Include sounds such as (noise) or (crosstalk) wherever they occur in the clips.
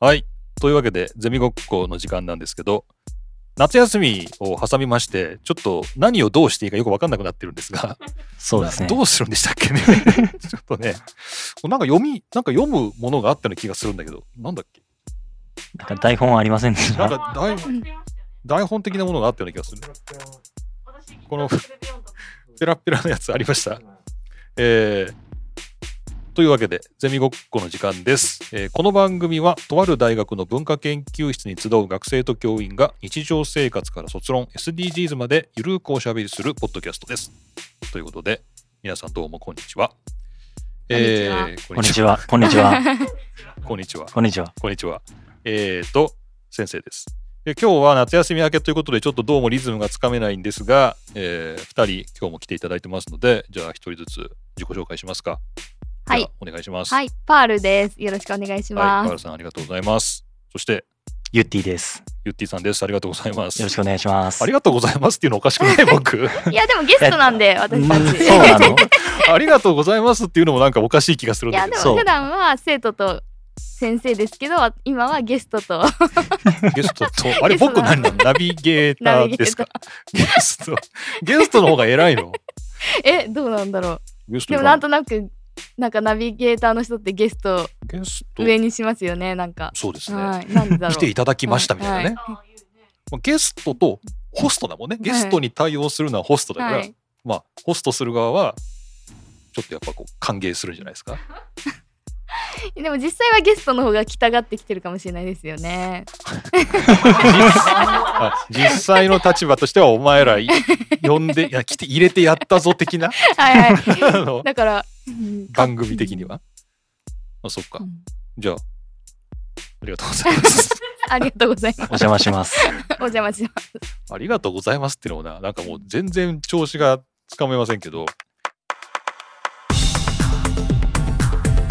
はい。というわけで、ゼミごっこの時間なんですけど、夏休みを挟みまして、ちょっと何をどうしていいかよくわかんなくなってるんですが、そうですね。どうするんでしたっけ？ね。(laughs) ちょっとね、なんか読み、なんか読むものがあったような気がするんだけど、なんだっけ？なんか台本ありませんでしなんた。か台台本的なものがあったような気がする。このペラッペラのやつありました？えーというわけで、ゼミごっこの時間です、えーこの番組は、とある大学の文化研究室に集う学生と教員が日常生活から卒論、SDGs までゆるーくおしゃべりするポッドキャストです。ということで、皆さんどうもこんにちは。えーこんにちは。こんにちは。(laughs) こんにちは。こんにちは。こんにちは。えーと、先生です。で今日は夏休み明けということで、ちょっとどうもリズムがつかめないんですが、え2人今日も来ていただいてますので、じゃあ1人ずつ自己紹介しますか。はい。お願いします。はい、パールです。よろしくお願いしはい、パます。ールさんありがとうございます。そして、ゆってぃです。ゆってぃさんです。ありがとうございます。よろしくお願いします。ありがとうございますっていうのおかしくない僕。(laughs) いや、でもゲストなんで、私たうんち。そうなの (laughs) ありがとうございますっていうのもなんかおかしい気がするんいや、だけど。そうでも普段は生徒と先生ですけど、今はゲストと。(laughs) ゲストと、あれ僕何なの？ナビゲータナビゲーですかゲスト。ゲストの方が偉いの？え、どうなんだろう。でもなんとなく、なんかナビゲーターの人ってゲストゲスト？上にしますよね、なんか。そうですね。はい。なんでだろう。来ていただきましたみたいなね。はまあゲストとホストだもんね。ゲストに対応するのはホストだから、はい。まあホストする側はちょっとやっぱこう歓迎するんじゃないですか。(laughs) でも実際はゲストの方が来たがってきてるかもしれないですよね。(laughs) あ実際の立場としてはお前らい呼んでいや来て入れてやったぞ的な？はいはい。(laughs) だから、うん番組的には？あそっかう。んじゃあありがとうございます。(laughs) ありがとうございます。お邪魔します。(laughs) お邪魔します。ありがとうございますっていうのもななんかもう全然調子がつかめませんけど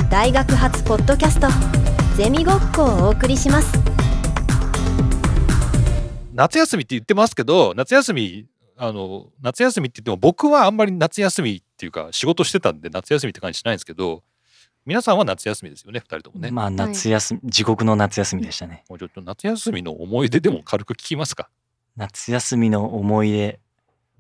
大学発ポッドキャストゼミごっこをお送りします夏休みって言ってますけど夏休みあの夏休みって言っても僕はあんまり夏休みっていうか仕事してたんで夏休みって感じしないんですけど皆さんは夏休みですよね2人ともね、まあ夏休み、地獄の夏休みでしたね。もうちょっと夏休みの思い出でも軽く聞きますか。夏休みの思い出。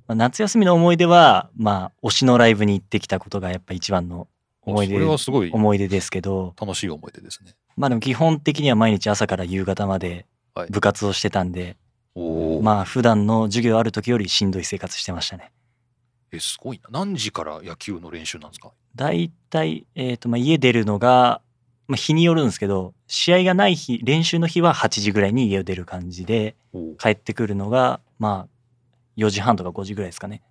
まあ、夏休みの思い出は、まあ推しのライブに行ってきたことがやっぱ一番の思い出はすごい思い出ですけど、楽しい思い出ですね。まあでも基本的には毎日朝から夕方まではい。部活をしてたんで、おお、まあ普段の授業ある時よりしんどい生活してましたね。えすごいな何時から野球の練習なんですか？だいたい、えーとまあ、家出るのが、まあ、日によるんですけど試合がない日練習の日は8時ぐらいに家を出る感じでお帰ってくるのがまあ4時半とか5時ぐらいですかね。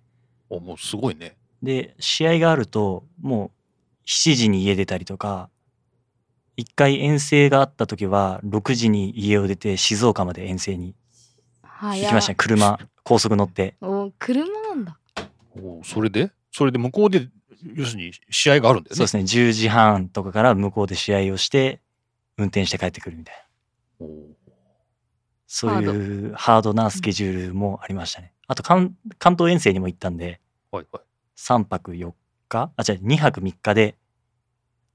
おもうすごいねで試合があるともう7時に家出たりとか一回遠征があった時は6時に家を出て静岡まで遠征にはい。行きましたね車高速乗ってお車なんだ。おそれで？それで向こうで要するに試合があるんだよね？そうですね。10時半とかから向こうで試合をして運転して帰ってくるみたいな。そういうハード。なスケジュールもありましたね。あと関関東遠征にも行ったんではいはい。3泊4日？あ違う2泊3日で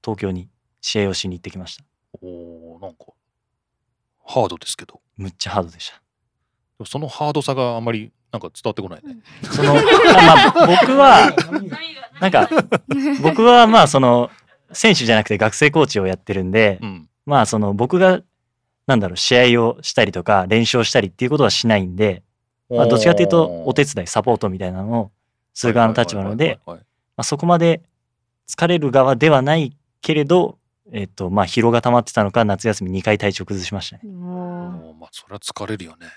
東京に試合をしに行ってきました。おーなんかハードですけど。むっちゃハードでした。そのハードさがあんまりなんか伝わってこないね。そのあまあ僕はなんか僕はまあその選手じゃなくて学生コーチをやってるんで、うん。まあその僕がなんだろう試合をしたりとか練習をしたりっていうことはしないんで、まあ、どっちかというとお手伝いサポートみたいなのをする側の立場なので、そこまで疲れる側ではないけれど、えっとまあ、疲労が溜まってたのか夏休み2回体調崩しましたね。まあそれは疲れるよね。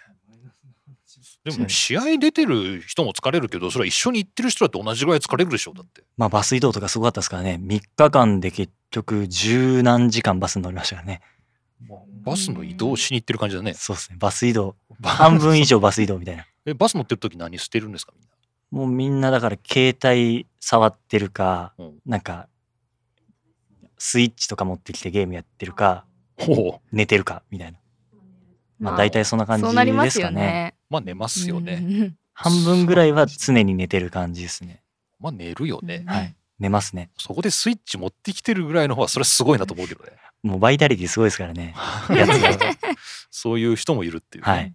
でも試合出てる人も疲れるけどそれは一緒に行ってる人だって同じぐらい疲れるでしょだって。まあバス移動とかすごかったですからね。3日間で結局十何時間バスに乗りましたからね。バスの移動しに行ってる感じだね。そうですね。バス移動。バ半分以上バス移動みたいな。えバス乗ってる時何してるんですかみんな？もうみんなだから携帯触ってるかうん。なんかスイッチとか持ってきてゲームやってるかほう。寝てるかみたいな。ままああ大体そんな感じそうなりまですかねまあ寝ますよね。ね。半分ぐらいは常に寝てる感じですねまあ寝るよね。うんはい寝ますねそこでスイッチ持ってきてるぐらいの方はそれすごいなと思うけどね。もうバイタリティすごいですからね。(laughs) そういう人もいるっていうね、はい。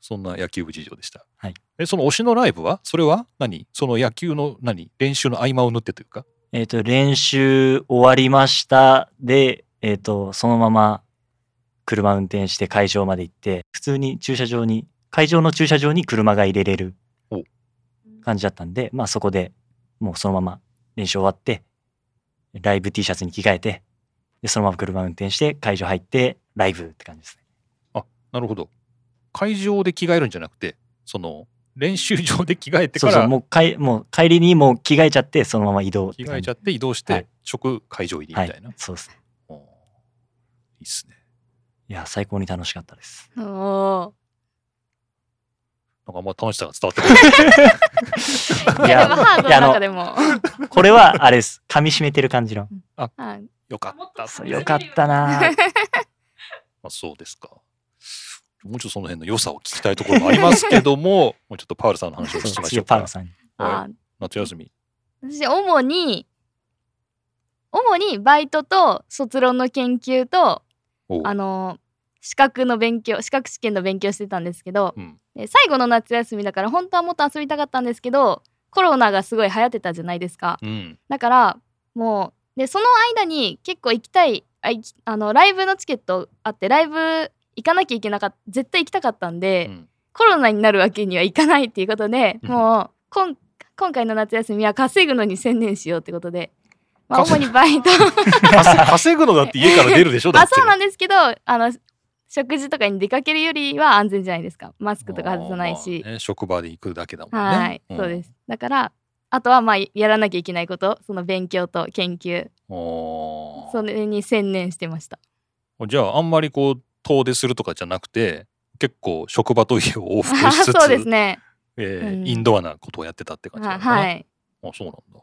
そんな野球部事情でした。はいえ、その推しのライブはそれは何？その野球の何？練習の合間を縫ってというか？えっ、と、練習終わりました。で、えっ、と、そのまま車運転して会場まで行って、普通に駐車場に、会場の駐車場に車が入れれるお感じだったんで、まあそこでもうそのまま練習終わって、ライブ T シャツに着替えて、で、そのまま車運転して会場入って、ライブって感じですね。なるほど。会場で着替えるんじゃなくて、その練習場で着替えてからそうそう、もうかいもう帰りにもう着替えちゃって、そのまま移動着替えちゃっって移動しはいて直会場入りみはいたいな。、そうですね。いいっすね。いや、最高に楽しかったです。おーなんかあんま楽しさが伝わってこない。(laughs) いやでもハードの中でも。これはあれです。噛み締めてる感じの。はいよかったっすね。よかったなぁ (laughs) まあ、そうですか。もうちょっとその辺の良さを聞きたいところもありますけども、(laughs) もうちょっとパウルさんの話を聞きそうましょうかパウロ。さんに。あ夏休み。私主に主にバイトと卒論の研究とあの資格の勉強資格試験の勉強してたんですけど、うん。で最後の夏休みだから本当はもっと遊びたかったんですけどコロナがすごい流行ってたじゃないですか。うん。だからもうでその間に結構行きたいあいきあのライブのチケットあってライブ行かなきゃいけなかった絶対行きたかったんで、うん。コロナになるわけにはいかないっていうことで、うん。もうこん今回の夏休みは稼ぐのに専念しようってことで、まあ、主稼にバイト。(laughs) 稼稼ぐのだって家から出るでしょだって。(laughs) あそうなんですけどあの食事とかに出かけるよりは安全じゃないですか。マスクとか外さないし、まあね職場で行くだけだもんね。はい、そうです。すだからあとはまあやらなきゃいけないことその勉強と研究。それに専念してました。じゃああんまりこう遠出するとかじゃなくて結構職場と家を往復しつつ (laughs) そうですね。えーうん。インドアなことをやってたって感じなはのかな。はい。あそうなんだ。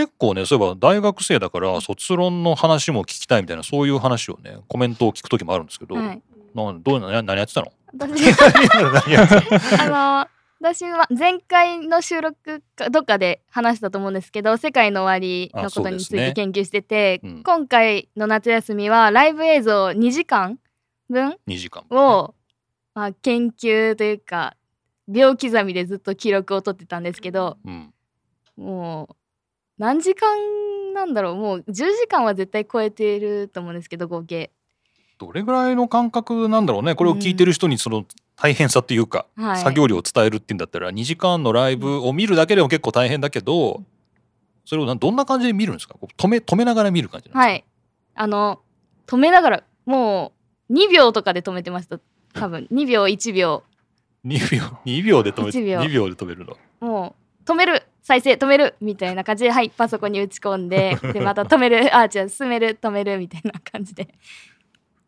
結構ねそういえば大学生だから卒論の話も聞きたいみたいなそういう話をねコメントを聞く時もあるんですけど、はい。などうな何やってたの？私。何やってたの？あの私は前回の収録かどっかで話したと思うんですけど世界の終わりのことについて研究してて、うん。今回の夏休みはライブ映像2時間分2時間。を、まあ、研究というか秒刻みでずっと記録を取ってたんですけどうん、もう何時間なんだろう？もう10時間は絶対超えていると思うんですけど合計。どれぐらいの感覚なんだろうね？これを聞いてる人にその大変さっていうか、はい。作業量を伝えるっていうんだったら2時間のライブを見るだけでも結構大変だけどそれをなどんな感じで見るんですか？止め止めながら見る感じなんですか、はい。あの止めながらもう2秒とかで止めてました。多分。2秒1秒。2秒2秒で止め1秒。2秒で止めるの。もう止める再生止めるみたいな感じではいパソコンに打ち込んで (laughs) でまた止めるあ違う進める止めるみたいな感じで。(laughs)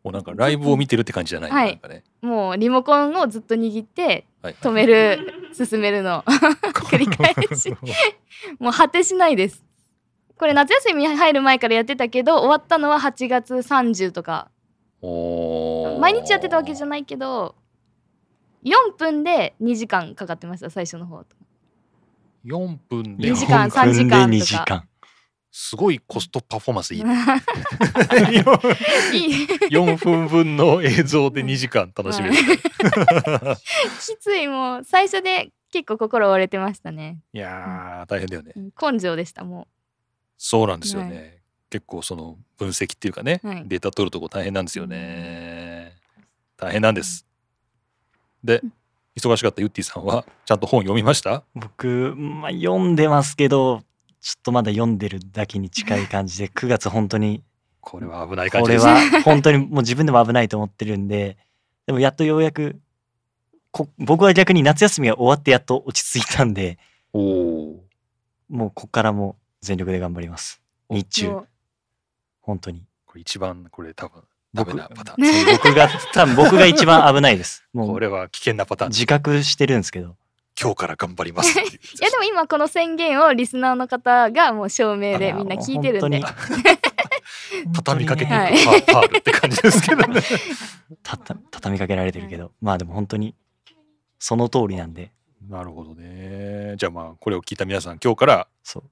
もうなんかライブを見てるって感じじゃない、はい。ね、もうリモコンをずっと握ってはい止める進めるの。(laughs) 繰り返し。もう果てしないです。これ夏休みに入る前からやってたけど終わったのは8月30とか。毎日やってたわけじゃないけど4分で2時間かかってました最初の方4分で。2時間4 3時間2とか。時間。すごいコストパフォーマンスいい。ね (laughs) いい。4分分の映像で2時間楽しめる、きつい。もう最初で結構心折れてましたね。いやー大変だよね。うん。根性でしたもそうなんですよね、は結構その分析っていうかね、はい。データ取るとこ大変なんですよね。大変なんです。で忙しかったユッティさんはちゃんと本読みました？僕、まあ、読んでますけど、ちょっとまだ読んでるだけに近い感じで、(laughs) 9月本当に、これは危ない感これじです。ねは本当にもう自分でも危ないと思ってるんで、でもやっとようやく、こ僕は逆に夏休みが終わってやっと落ち着いたんで、もうこっからも全力で頑張ります。日う中本当に。これ一番これ多分ダメなパターン。僕が、多分僕が一番危ないです。(laughs) もうこれは危険なパターン。自覚してるんですけど。今日から頑張ります。(laughs) いやでも今この宣言をリスナーの方がもう証明でみんな聞いてるんで。あ (laughs) 畳みかけていく、はい。パーパールって感じですけどね。たた畳みかけられてるけど、まあでも本当にその通りなんで、なるほどね。じゃあまあこれを聞いた皆さん今日からそう。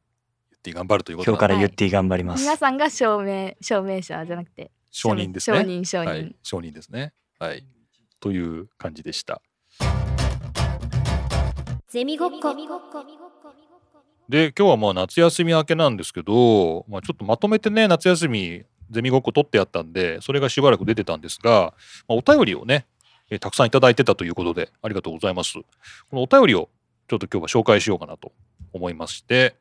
言って頑張るということ今日からら言って頑張ります。皆さんが証明証明者じゃなくて承認ですね。承認承認、はい、承認ですね。はい。という感じでした。ゼミごっこで、今日はまあ夏休み明けなんですけど、まあ、ちょっとまとめてね、夏休み、ゼミごっこ取ってやったんで、それがしばらく出てたんですが、まあ、お便りをね、えーたくさんいただいてたということで、ありがとうございます。このお便りをちょっと今日は紹介しようかなと思いまして、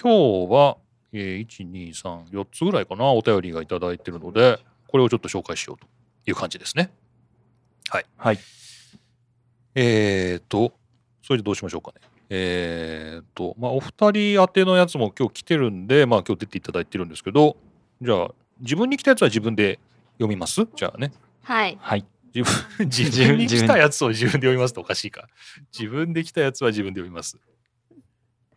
今日は、えー1、2、3、4つぐらいかな、お便りがいただいてるので、これをちょっと紹介しようという感じですね。はい。えーと、それでどうしましょうかね。えーと、まあ、お二人宛てのやつも今日来てるんで、まあ、今日出ていただいてるんですけど、じゃあ、自分に来たやつは自分で読みます？じゃあね。はいはい。自分、(laughs) 自分に来たやつを自分で読みますとおかしいか。自分で来たやつは自分で読みます。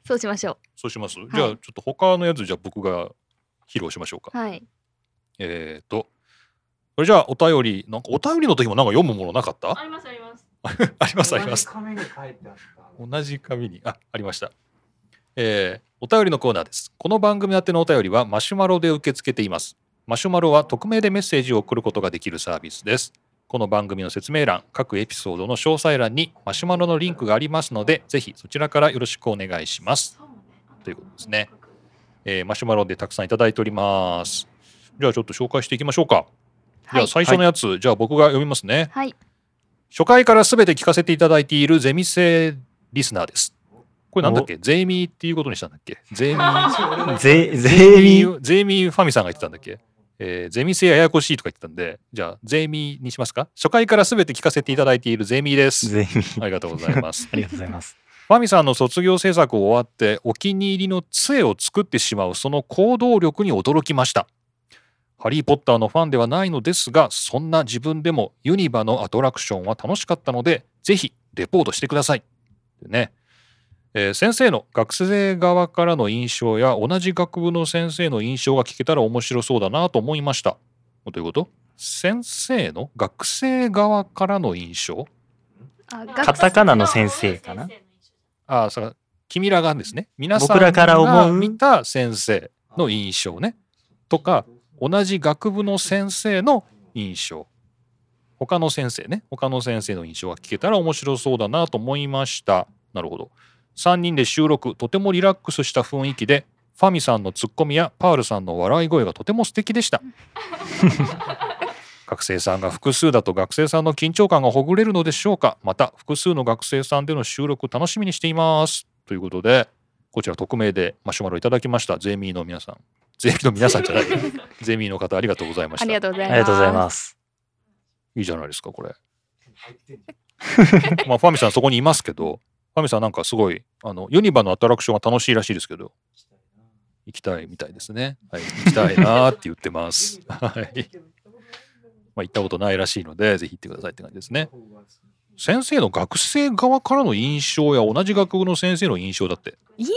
そうしましょそうします、じゃあ、ちょっと他のやつ、じゃあ僕が披露しましょうか。うはいえーと、これじゃあ、お便り、なんかお便りの時もなんか読むものなかった？りますあります。あります (laughs) あります。紙に書いてあった。同じ紙に。あありました、えーお便りのコーナーです。この番組宛てのお便りはマシュマロで受け付けています。マシュマロは匿名でメッセージを送ることができるサービスです。この番組の説明欄各エピソードの詳細欄にマシュマロのリンクがありますのでぜひそちらからよろしくお願いします。ということですね、えーマシュマロでたくさんいただいております。じゃあちょっと紹介していきましょうか、じゃあはい最初のやつ、じゃあ僕が読みますねはい初回からすべて聞かせていただいているゼミ生リスナーです。これなんだっけ？ゼミっていうことにしたんだっけ？ゼミ (laughs) ゼ、ゼミ？ゼミファミさんが言ってたんだっけ？えーゼミ生ややこしいとか言ってたんで、じゃあゼミにしますか？初回からすべて聞かせていただいているゼミです。ゼミ。ありがとうございます。(laughs) ありがとうございます。ファミさんの卒業制作を終わってお気に入りの杖を作ってしまうその行動力に驚きました。ハリー・ポッターのファンではないのですが、そんな自分でもユニバのアトラクションは楽しかったので、ぜひレポートしてください。でね。えー先生の学生側からの印象や同じ学部の先生の印象が聞けたら面白そうだなと思いました。どういうこと？先生の学生側からの印象？あカタカナの先生かな？ああ、そう君らがですね、皆さん僕らから思うが見た先生の印象ね、とか、同じ学部の先生の印象。他の先生ね、他の先生の印象が聞けたら面白そうだなと思いました。なるほど。3人で収録、とてもリラックスした雰囲気で、ファミさんのツッコミやパールさんの笑い声がとても素敵でした。(laughs) 学生さんが複数だと学生さんの緊張感がほぐれるのでしょうかまた複数の学生さんでの収録楽しみにしていますということでこちら匿名でマシュマロいただきましたゼミの皆さんゼミの皆さんじゃないゼミの方ありがとうございました。ありがとうございます。ありがとうございます。いいじゃないですかこれ。まあファミさんそこにいますけどファミさんなんかすごいあのユニバのアトラクションが楽しいらしいですけど。行きたいみたいですね。はい。行きたいなーって言ってます。はい。まあ行ったことないらしいのでぜひ行ってくださいって感じですね先生の学生側からの印象や同じ学部の先生の印象だって。印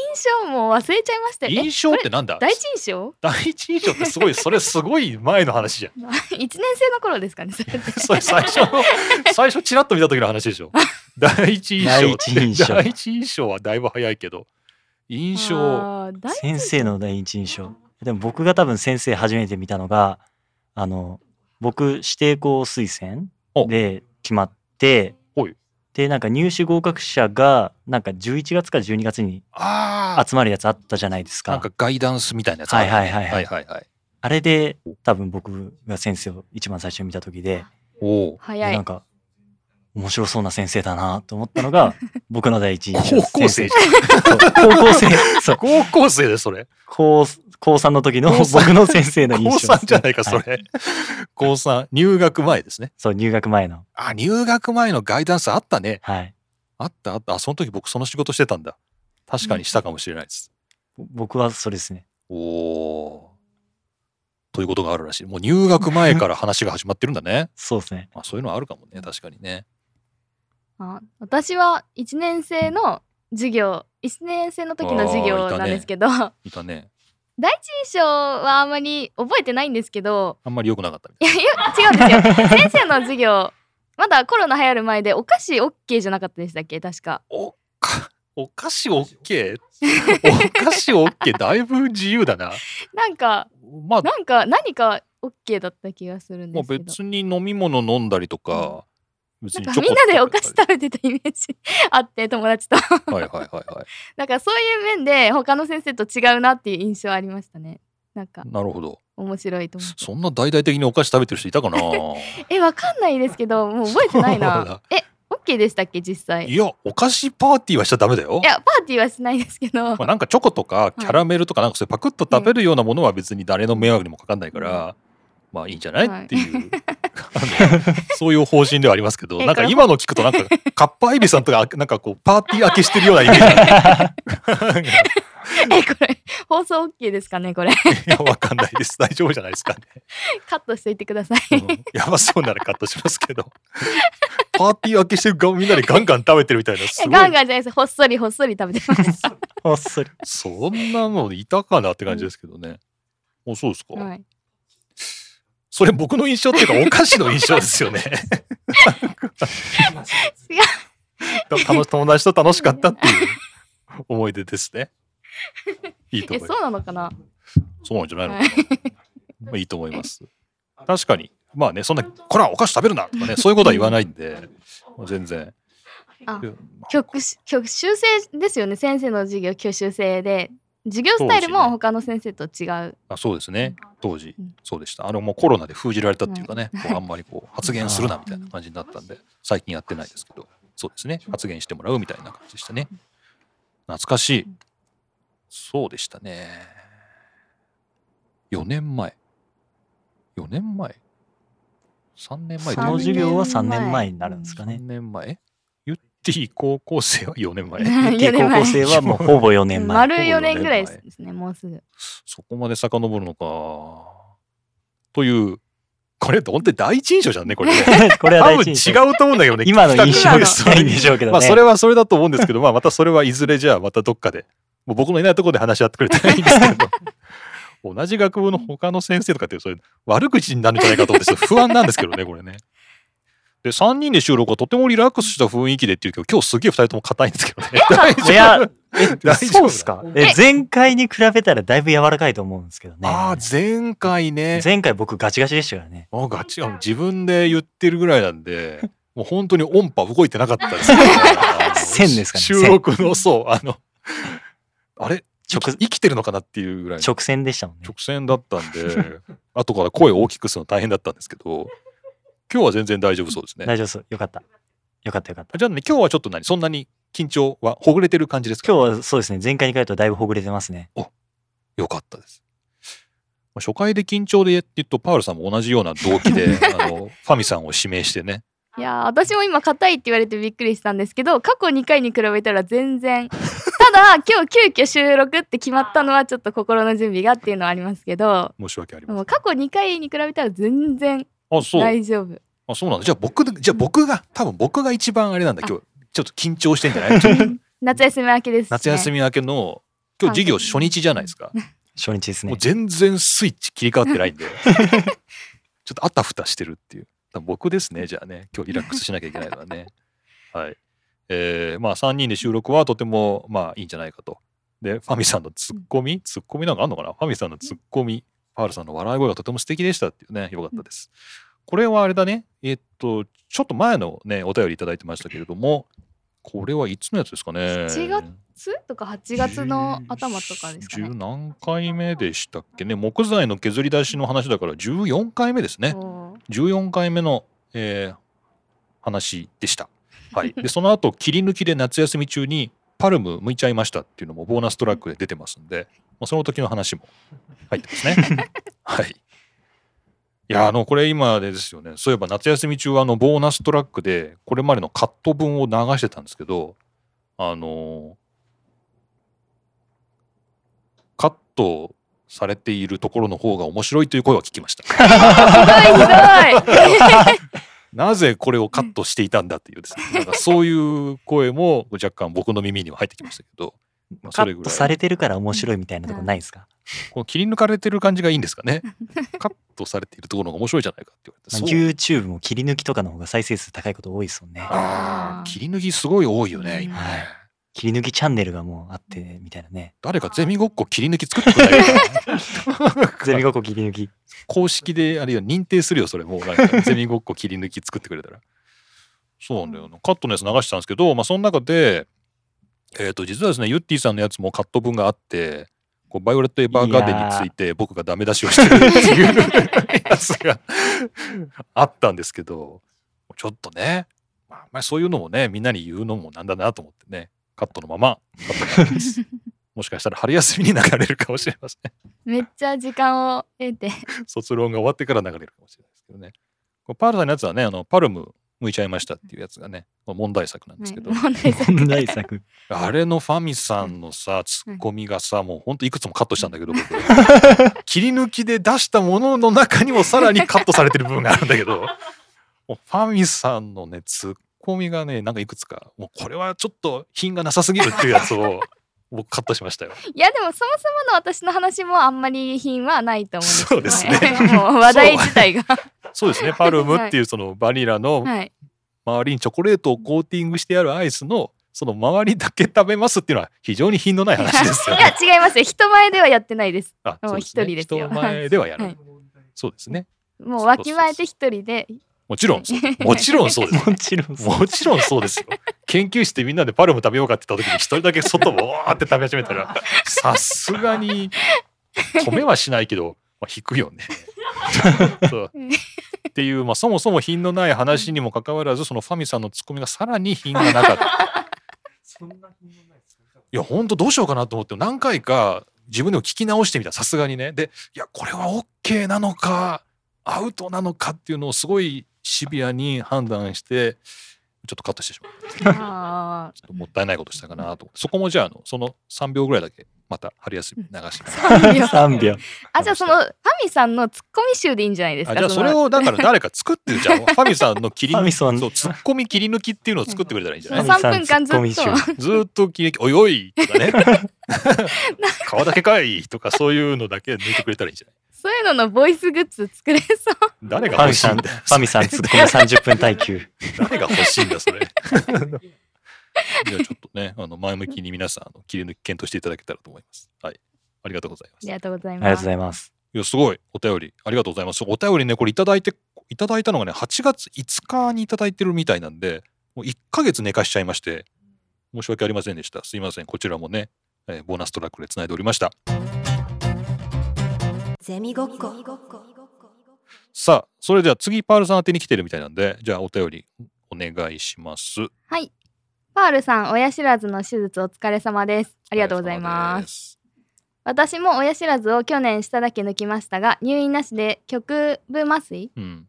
象も忘れちゃいました。印象ってなんだ？第一印象？第一印象ってすごい (laughs) それすごい前の話じゃん。一年生の頃ですかねそれそれ最初の最初チラッと見た時の話でしょ。(laughs) 第一印象。第一印象。第一印象はだいぶ早いけど。印象。先生の第一印象。でも僕が多分先生初めて見たのが、あの、僕指定校推薦お。で決まってで、なんか入試合格者が、なんか11月か12月にあ集まるやつあったじゃないですか。なんかガイダンスみたいなやつ。はいはいはいはい。はいはいはいあれで多分僕が先生を一番最初に見た時で、お早ないんか面白そうな先生だなと思ったのが (laughs) 僕の第一印象。です。高校生高校生、そう、高校生でそれ。高、高3の時の僕の先生の印高象です、3じゃないかそはれ高3入学前ですね。そう、入学前の。あ入学前のガイダンスあったね。はい。あったあった。あその時僕その仕事してたんだ。確かにしたかもしれないです。僕はそれですね。おおー。ということがあるらしい。もう入学前から話が始まってるんだね。(laughs) そうですね。まあそういうのはあるかもね。確かにね。あ私は一年生の授業一年生の時の授業なんですけど、いたね (laughs) 第一印象はあんまり覚えてないんですけど。あんまり良くなかったみたい。いやいや違うんですよ。先生の授業。まだコロナ流行る前でお菓子 OK じゃなかったでしたっけ？確か。おかお菓子 OK? お菓子 OK だいぶ自由だな。なんかまあ。なんか何か OK だった気がするんまあ、ですけど。別に飲み物飲んだりとか、別なんにみんなでお菓子食食べてたイメージ (laughs) あって友達と。はいはいはいはい。だからそういう面で他の先生と違うなっていう印象ありましたね。なんか。なるほど。面白いと思って。そんな大々的にお菓子食べてる人いたかな？えわかんないですけどもう覚えてないそうだ。なえ OK でしたっけ実際？いいや、お菓子パーティーはしちゃダメだよ。やパーティーはしないですけど、まあ、なんかチョコとかキャラメルとかなんかそういうパクッと食べるようなものは別に誰の迷惑にもかかんないから、まあいいんじゃない、はい。っていう。そういう方針ではありますけどえなんか今の聞くとなんかカッパエビさんとかなんかこうパーティー明けしてるようなイメージ。(laughs) えこれ放送 OK ですかねこれ。いやわかんないです。大丈夫じゃないですかね、カットしていってください。うん。やばそうならカットしますけど。パーティー明けしてる顔みんなでガンガン食べてるみたいなすごい。ガンガンじゃないです。ほっそりほっそり食べてます。(laughs) ほっそり。そんなのいたかなって感じですけどね、おそうですか、はいそれ僕の印象っていうかお菓子の印象ですよね違う (laughs) た楽し友達と楽しかったっていう思い出ですね。いいとえ思います。そうなのかな？そうなんじゃないの？かな。まあいいと思います。確かに。まあね、そんな、こら、お菓子食べるなとかね、そういうことは言わないんで、全然。あで教し教修正ですよね先生の授業教習制で授業スタイルも他の先生と違う、あそうですね、当時。うん、そうでした。あの、もうコロナで封じられたっていうかね、こうあんまりこう発言するなみたいな感じになったんで、最近やってないですけど、そうですね、発言してもらうみたいな感じでしたね。懐かしい。そうでしたね。4年前。4年前 ?3 年前その授業は3 3年前になるんですか3ね。年前高校生は4年前 (laughs) 4で高校生はもうほぼ4年前。丸4年ぐらいですねもうすぐそこまで遡るのか。という、これ本当に第一印象じゃんね、これね。(laughs) これは多分違。うと思うんだけどね。今の印象ないんでしょうけどね。まあそれはそれだと思うんですけど、まあまたそれはいずれじゃあまたどっかで、もう僕のいないところで話し合ってくれたらいいんですけど、(laughs) 同じ学部の他の先生とかってそれ悪口になるんじゃないかと思って不安なんですけどね、これね。で、3人で収録はとてもリラックスした雰囲気でっていうけど、今日すげえ2人とも硬いんですけどね。(laughs) 大丈夫？いや、え、(laughs) 大丈夫？そうっすか？え、前回に比べたらだいぶ柔らかいと思うんですけどね。ああ、前回ね。前回僕ガチガチでしたからね。あガチ自分で言ってるぐらいなんで、もう本当に音波動いてなかったです (laughs) 線ですかね収録の、そう、あの、あれ？直生きてるのかなっていうぐらいの直線でしたもんね直。線だったんで、後から声を大きくするの大変だったんですけど、今日は全然大丈夫そうですね。大丈夫そう。よかった。よかったよかった。じゃあね、今日はちょっと何そんなに緊張はほぐれてる感じですか？今日はそうですね。前回に比べるとだいぶほぐれてますね。よかったです。まあ初回で緊張でって言うと、パウルさんも同じような動機で、(laughs) あの、ファミさんを指名してね、いやー私も今硬いって言われてびっくりしたんですけど過去2回に比べたら全然ただ (laughs) 今日急遽収録って決まったのはちょっと心の準備がっていうのはありますけど申し訳ありません。過去2回に比べたら全然あ、そう。大丈夫あ、そうなんだ。じゃあ僕、じゃあ僕が、多分僕が一番あれなんだ、今日。ちょっと緊張してんじゃない？(laughs) 夏休み明けです、ね、夏休み明けの、今日授業初日じゃないですか。初日ですねもう。全然スイッチ切り替わってないんで、(laughs) ちょっとあたふたしてるっていう。僕ですね、じゃあね。今日リラックスしなきゃいけないのはね。はい。えーまあ3人で収録はとてもまあいいんじゃないかと。で、ファミさんのツッコミ、ツッコミなんかあんのかな？ファミさんのツッコミ、パールさんの笑い声がとても素敵でしたっていうね、よかったです。これはあれだね、えっと、ちょっと前のね、お便りいただいてましたけれども、これはいつのやつですかね。7月？とか8月の頭とかですかね。10何回目でしたっけね。木材の削り出しの話だから14回目ですね。おー14回目の、えー話でした、はい、でその後切り抜きで夏休み中にパルム剥いちゃいましたっていうのもボーナストラックで出てますんで、まあ、その時の話も入ってますね。(laughs) はい。いやあのこれ今でですよね。そういえば夏休み中はあのボーナストラックでこれまでのカット分を流してたんですけどあのカットされているところの方が面白いという声は聞きました。(laughs) ひどいひどい (laughs) なぜこれをカットしていたんだっていうですね、なんかそういう声も若干僕の耳には入ってきましたけど、(laughs) まあカそれぐらい。ットされてるから面白いみたいなとこないですか、この切り抜かれてる感じがいいんですかね。(laughs) カットされているところが面白いじゃないかって言われて、YouTube も切り抜きとかの方が再生数高いこと多いですもんね。切り抜きすごい多いよね、今ね。切り抜きチャンネルがもうあってみたいなね。誰かゼミごっこ切り抜き作ってくれない？か (laughs) なゼミごっこ切り抜き。公式であるいは認定するよそれもうなんか。(laughs) ゼミごっこ切り抜き作ってくれたら。そうなんだよな。カットのやつ流したんですけどまあその中でえっ、と実はですねユッティさんのやつもカット分があってこうバイオレット・エヴァーガーデンについて僕がダメ出しをしてるっていう (laughs) やつがあったんですけどちょっとねまあ、まあそういうのもねみんなに言うのもなんだなと思ってねカットのまま。カットになります。もしかしたら春休みに流れるかもしれません。めっちゃ時間を得て。卒論が終わってから流れるかもしれないですけどね。これパールさんのやつはね、あのパルム向いちゃいましたっていうやつがね、まあ問題作なんですけど、はい問題作。問題作。(laughs) あれのファミさんのさ、ツッコミがさ、もうほんといくつもカットしたんだけど、僕。(laughs) 切り抜きで出したものの中にもさらにカットされてる部分があるんだけど、ファミさんのね、ツッコミがね、なんかいくつか、もうこれはちょっと品がなさすぎるっていうやつを (laughs) 僕カットしましたよ。いやでもそもそもの私の話もあんまり品はないと思うんですよそうですね。(laughs) もう話題自体が。(laughs) そうですね、パルムっていうそのバニラのはい。周りにチョコレートをコーティングしてあるアイスのその周りだけ食べますっていうのは非常に品のない話ですよいやね。違いますよ。人前ではやってないです。あもうそうですね。一人ですよ。人前ではやる。はい。そうですね。もうわきまえて一人でもちろんそう、(laughs) もちろんそうです。もちろんそうもちろんそうですよ。研究室でみんなでパルム食べようかって言った時に一人だけ外をわーって食べ始めたら、さすがに止めはしないけど、まあ、引くよね。(laughs) そうっていう、まあ、そもそも品のない話にもかかわらずそのファミさんのツッコミがさらに品がなかった。そんな品のないや、ほんとどうしようかなと思って、何回か自分でも聞き直してみた、さすがにね。で、いや、これは OK なのか、アウトなのかっていうのをすごいシビアに判断して、ちょっとカットしてしまう。あちょっともったいないことしたかなと思って。そこもじゃあ、あのその3秒ぐらいだけ、また春休み流しながら。(laughs) ー3秒あじゃあそのファミさんのツッコミ集でいいんじゃないですか？あじゃあそれをだから誰か作ってるじゃん。(laughs) ファミさんの切り抜き、そう、ツッコミ切り抜きっていうのを作ってくれたらいいんじゃない？3分間ずっとずーっと切り抜き、おいおいとかね。(laughs) 皮だけかいとかそういうのだけ抜いてくれたらいいんじゃない？そういうののボイスグッズ作れそう誰ファミさんフが欲しいんだよ。ァミさんツッコミ30分耐久誰が欲しいんだそれ？じゃあちょっとね、あの前向きに皆さんあの切り抜き検討していただけたらと思います。はい。ありがとうございます。いありがとうございありがとうますございますや、すごい。お便り、ありがとうございます。お便りね、これいただいて、いただいたのがね、8月5日にいただいてるみたいなんで、もう1ヶ月寝かしちゃいまして、申し訳ありませんでした。すいません。こちらもね、えーボーナストラックでつないでおりました。ゼミごっこさあ、それでは次、パールさん宛てに来てるみたいなんで、じゃあお便りお願いします。はいパールさん親知らずの手術お疲れ様ですあありがとうございますす。私も親知らずを去年しただけ抜きましたが入院なしで局部麻酔？うん。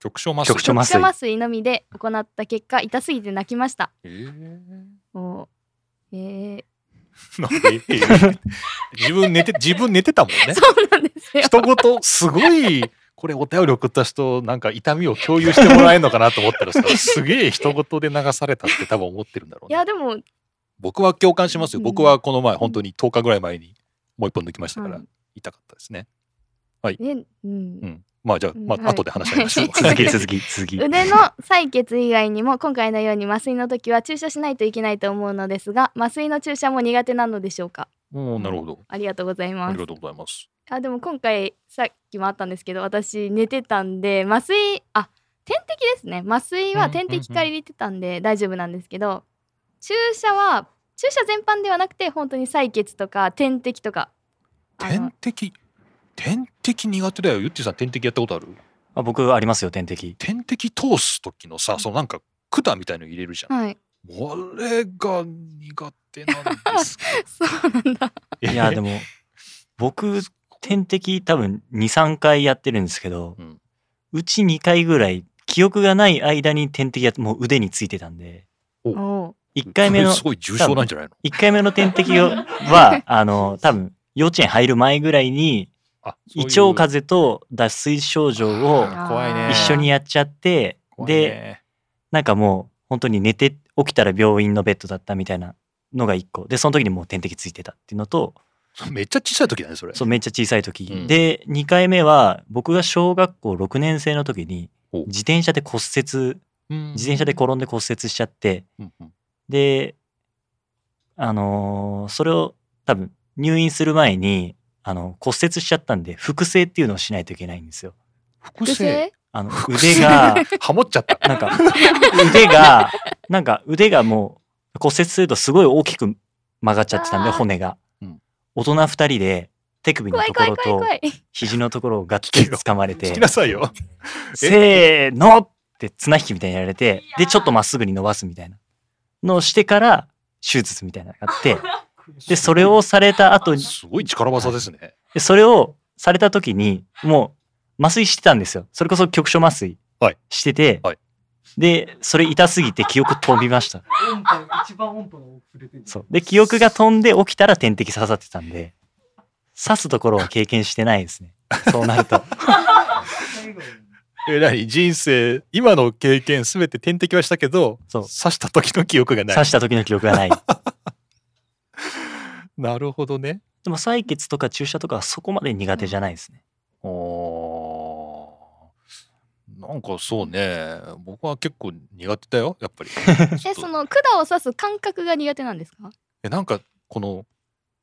局所麻酔？局所麻酔麻酔のみで行った結果痛すぎて泣きましたえーおーえー、(laughs) なんかえー自分寝て、自分寝てたもんね。そうなんですよ一言、すごい、これお便り送った人、なんか痛みを共有してもらえるのかなと思ったらさ、(laughs) すげえ一言で流されたって多分思ってるんだろうね。いやでも僕は共感しますよ。うん僕はこの前、本当に10日ぐらい前にもう一本抜きましたから、はい痛かったですね。ねうんうん。まあじゃあ、まあ後で話し合いましょう。(laughs) 続き続き続き。(laughs) 腕の採血以外にも今回のように麻酔の時は注射しないといけないと思うのですが麻酔の注射も苦手なのでしょうか？おーなるほど。ありがとうございあます。りがとうございます。あでも今回さっきもあったんですけど私寝てたんで麻酔あ点滴ですね。麻酔は点滴から入れてたんで大丈夫なんですけど注射は注射全般ではなくて本当に採血とか点滴とか。点滴、点滴苦手だよ。ゆってぃさん点滴やったことある？あ僕ありますよ点滴点滴通す時のさ、そのなんか管みたいの入れるじゃん。はい。あれが苦手なんです。(laughs) そうなんだ。いやでも僕点滴多分23回やってるんですけど、うん。うち2回ぐらい記憶がない間に点滴やもう腕についてたんで。お。お1回目のすごい重症なんじゃないの？1回目の点滴は (laughs) あの多分幼稚園入る前ぐらいにあ胃腸風邪と脱水症状を。一緒にやっちゃってでなんかもう本当に寝て起きたら病院のベッドだったみたいなのが1個。でその時にもう点滴ついてたっていうのとめっちゃ小さい時だね、それ。そうめっちゃ小さい時、うん。で2回目は僕が小学校6年生の時にお自転車で骨折うん。自転車で転んで骨折しちゃって。うんうん。であのーそれを多分入院する前にあの骨折しちゃったんで複製っていうのをしないといけないんですよ。複製？あの腕が (laughs) ハモっちゃった。なんか腕がなんか腕がもう骨折するとすごい大きく曲がっちゃってたんで骨が、うん。大人二人で手首のところと肘のところをガッて掴まれて。聞きなさいよ。せーのって綱引きみたいにやられてでちょっとまっすぐに伸ばすみたいなのをしてから手術みたいなのがあってでそれをされた後にすごい力技ですね。でそれをされた時にもう麻酔してたんですよ。それこそ局所麻酔はい。してて、はい。でそれ痛すぎて記憶飛びました。音波一番音波の触れてる。そう。で記憶が飛んで起きたら点滴刺さってたんで刺すところは経験してないですね。そうなると。(laughs) え、何？人生、今の経験すべて点滴はしたけど、刺した時の記憶がない。刺した時の記憶がないなるほどね。でも採血とか注射とかはそこまで苦手じゃないですねおーなんかそうね。僕は結構苦手だよ、やっぱり。(laughs) えその管を刺す感覚が苦手なんですか？えなんかこの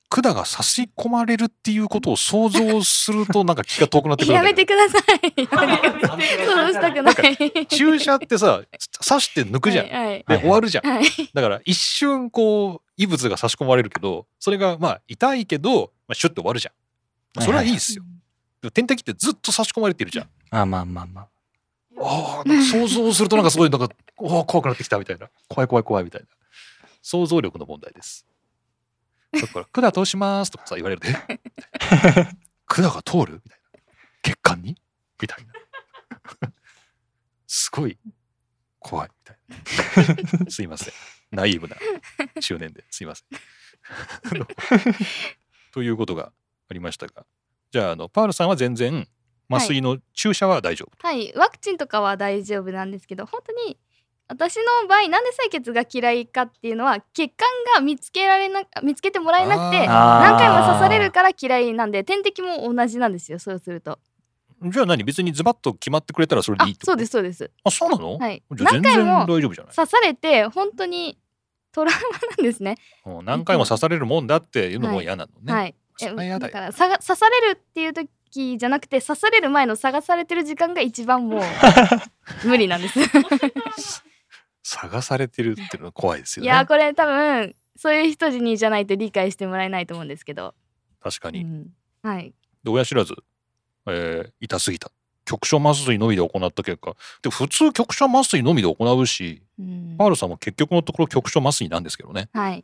管が差し込まれるっていうことを想像するとなんか気が遠くなってくるんやめてください。やめてください。そうしたくない。(laughs) 注射ってさ刺して抜くじゃん、はい。で終わるじゃん、はい。はいだから一瞬こう異物が差し込まれるけどそれがまあ痛いけど、まあ、シュッて終わるじゃん、まあそれはいいですよ、でも点滴ってずっと差し込まれてるじゃん。あまあまあまあ。あーなんか想像するとなんかすごいなんかおー怖くなってきたみたいな怖い怖い怖いみたいな想像力の問題ですだから管通しますとかさ言われるとえ？(laughs) 管が通るみたいな血管に？みたいな。(laughs) すごい怖いみたいな。(laughs) すいません。ナイーブな中年ですいません。ということがありましたが。じゃああのパールさんは全然麻酔の注射は大丈夫、はい。ワクチンとかは大丈夫なんですけど本当に私の場合なんで採血が嫌いかっていうのは血管が見つけられな見つけてもらえなくて何回も刺されるから嫌いなんで点滴も同じなんですよそうすると。じゃあ何？別にズバッと決まってくれたらそれであいいそうですそうです。あそうなの、はい。何回も大丈夫じゃない、刺されて本当にトラウマなんですね。(laughs) うん何回も刺されるもんだっていうのも嫌なのね、はい。は嫌だから刺されるっていう時じゃなくて刺される前の探されてる時間が一番もう (laughs) 無理なんです (laughs) 探されてるっていうのは怖いですよいねやーこれ多分そういう人にじゃないと理解してもらえないと思うんですけど、確かに、うん、はい。で親知らず、えー痛すぎた。局所麻酔のみで行った結果。で普通局所麻酔のみで行うしうん。パールさんも結局のところ局所麻酔なんですけどね。はい。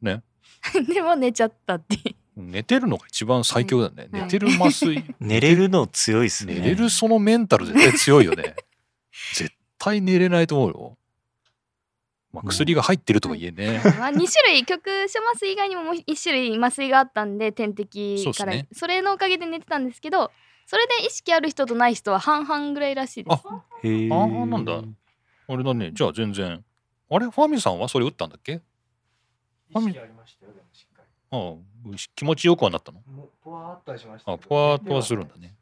ね。(laughs) でも寝ちゃったって寝てるのが一番最強だよね、はい。寝てる麻酔。(laughs) 寝れるの強いっすね。寝れるそのメンタル絶対強いよね。(laughs) 絶対寝れないと思うよ、まあ、薬が入ってるとはいえね、まあ、2種類局所麻酔以外にももう1種類麻酔があったんで点滴から。そね。れのおかげで寝てたんですけどそれで意識ある人とない人は半々ぐらいらしいです。へー。あーなんだ。あれだね。じゃあ全然。あれファミさんはそれ打ったんだっけ？意識ありましたよでもしっかああ気持ちよくはなったの？ポワーっとはしましたあポワーっとはするんだね。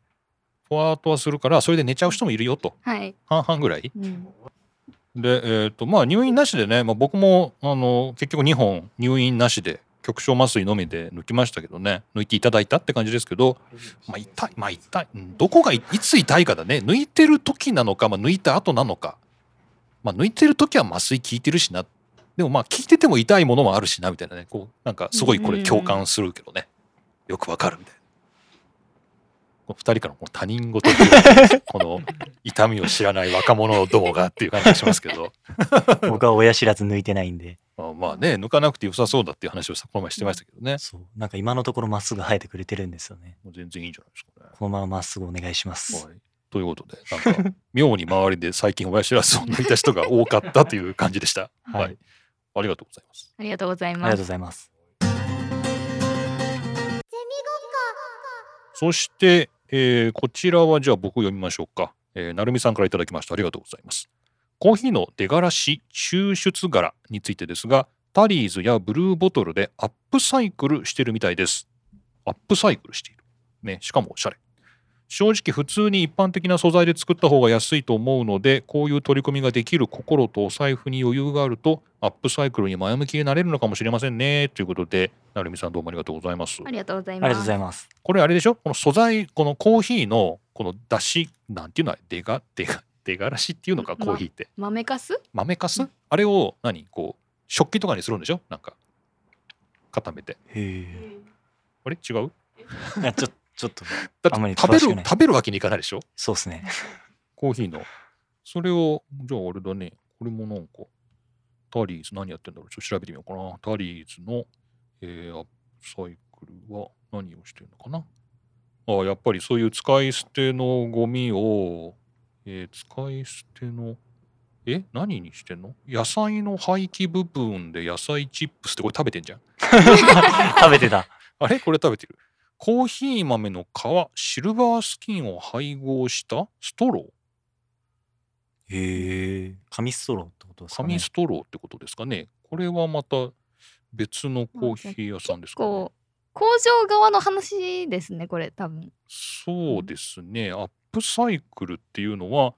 ポワーっとはするからそれで寝ちゃう人もいるよと。はい、半々ぐらい？うんでえっ、とまあ入院なしでね、まあ、僕もあの結局2本入院なしで局所麻酔のみで抜きましたけどね抜いていただいたって感じですけどまあ痛いまあ痛い。うんどこがいいつ痛いかだね抜いてる時なのか、まあ、抜いた後なのかまあ抜いてる時は麻酔効いてるしな。でもまあ効いてても痛いものもあるしなみたいなねこうなんかすごいこれ共感するけどね。よくわかるみたいな。この二人からのこの他人事 (laughs) この痛みを知らない若者どもがっていう感じがしますけど。(laughs) 僕は親知らず抜いてないんで。まあまあね抜かなくて良さそうだっていう話をさこの前してましたけどね。そう。なんか今のところまっすぐ生えてくれてるんですよね。もう全然いいんじゃないですかね。このまままっすぐお願いします。はい、ということでなんか妙に周りで最近親知らずを抜いた人が多かったという感じでした。はい、はい。ありがとうございます。ありがとうございありがとうますございます。そして、えーこちらはじゃあ僕読みましょうか。えー、なるみさんからいただきました。ありがとうございます。コーヒーの出がらし抽出柄についてですが、タリーズやブルーボトルでアップサイクルしてるみたいです。アップサイクルしている。ね、しかもおしゃれ。正直普通に一般的な素材で作った方が安いと思うのでこういう取り組みができる心とお財布に余裕があるとアップサイクルに前向きになれるのかもしれませんね。ということで成美さんどうもありがとうございます。ありがとうございありがますとうございます。これあれでしょ？この素材このコーヒーのこの出汁なんていうの？は出が出が出がらしっていうのかまコーヒーって。豆かす？豆かす？あれを何？こう食器とかにするんでしょ？なんか固めて。へえ。あれ？違う？(laughs) ちょちょっとだあんまり食べる食べるわけにいかないでしょ？そうですね。コーヒーの。それを、じゃああれだね、これもなんか、タリーズ何やってんだろう？ちょっと調べてみようかな。タリーズの、えーアップサイクルは何をしてるのかな？あやっぱりそういう使い捨てのゴミを、えー使い捨ての、え？何にしてんの？野菜の廃棄部分で野菜チップスってこれ食べてんじゃん。(laughs) 食べてた。(laughs) あれ？これ食べてる？コーヒー豆の皮、シルバースキンを配合した？ストロー？へえ。紙ストローってことですかね紙。ストローってことですかね。これはまた別のコーヒー屋さんですかねこ。う工場側の話ですねこれ多分そうですね。アップサイクルっていうのは、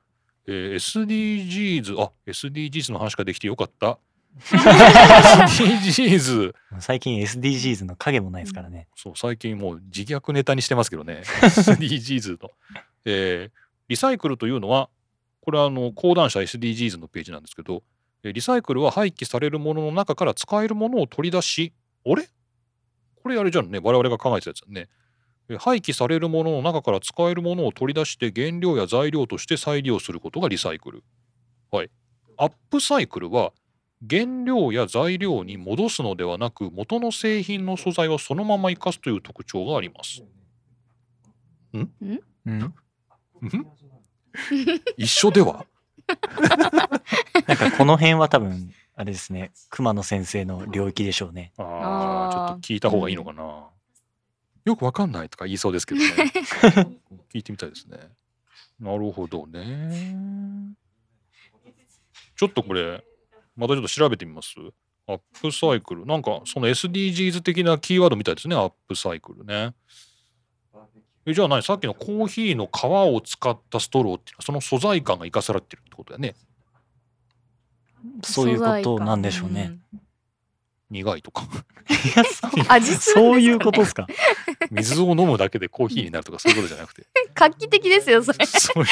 えー SDGs、あ SDGs の話ができてよかった。SDGs、最近 SDGs の影もないですからね。そう、最近もう自虐ネタにしてますけどね。SDGs の。えーリサイクルというのは、これはあの講談社 SDGs のページなんですけど、えーリサイクルは廃棄されるものの中から使えるものを取り出し、あれ？これあれじゃんね、我々が考えてたやつだね。えー廃棄されるものの中から使えるものを取り出して原料や材料として再利用することがリサイクル。はい。アップサイクルは原料や材料に戻すのではなく元の製品の素材をそのまま生かすという特徴があります。うん？ん？(laughs) 一緒では？なんかこの辺は多分、あれですね。熊野先生の領域でしょうね。ああちょっと聞いた方がいいのかな。よくわかんないとか言いそうですけどね。(laughs) 聞いてみたいですね。なるほどね。ちょっとこれ、またちょっと調べてみます？アップサイクル。なんかその SDGs 的なキーワードみたいですね。アップサイクルね。えじゃあ何？さっきのコーヒーの皮を使ったストローっていうのはその素材感が生かされてるってことだよね。そういうことなんでしょうね。苦いとか。いやそう味するんですか？ねそういうことですか？水を飲むだけでコーヒーになるとかそういうことじゃなくて。画期的ですよそれそういう、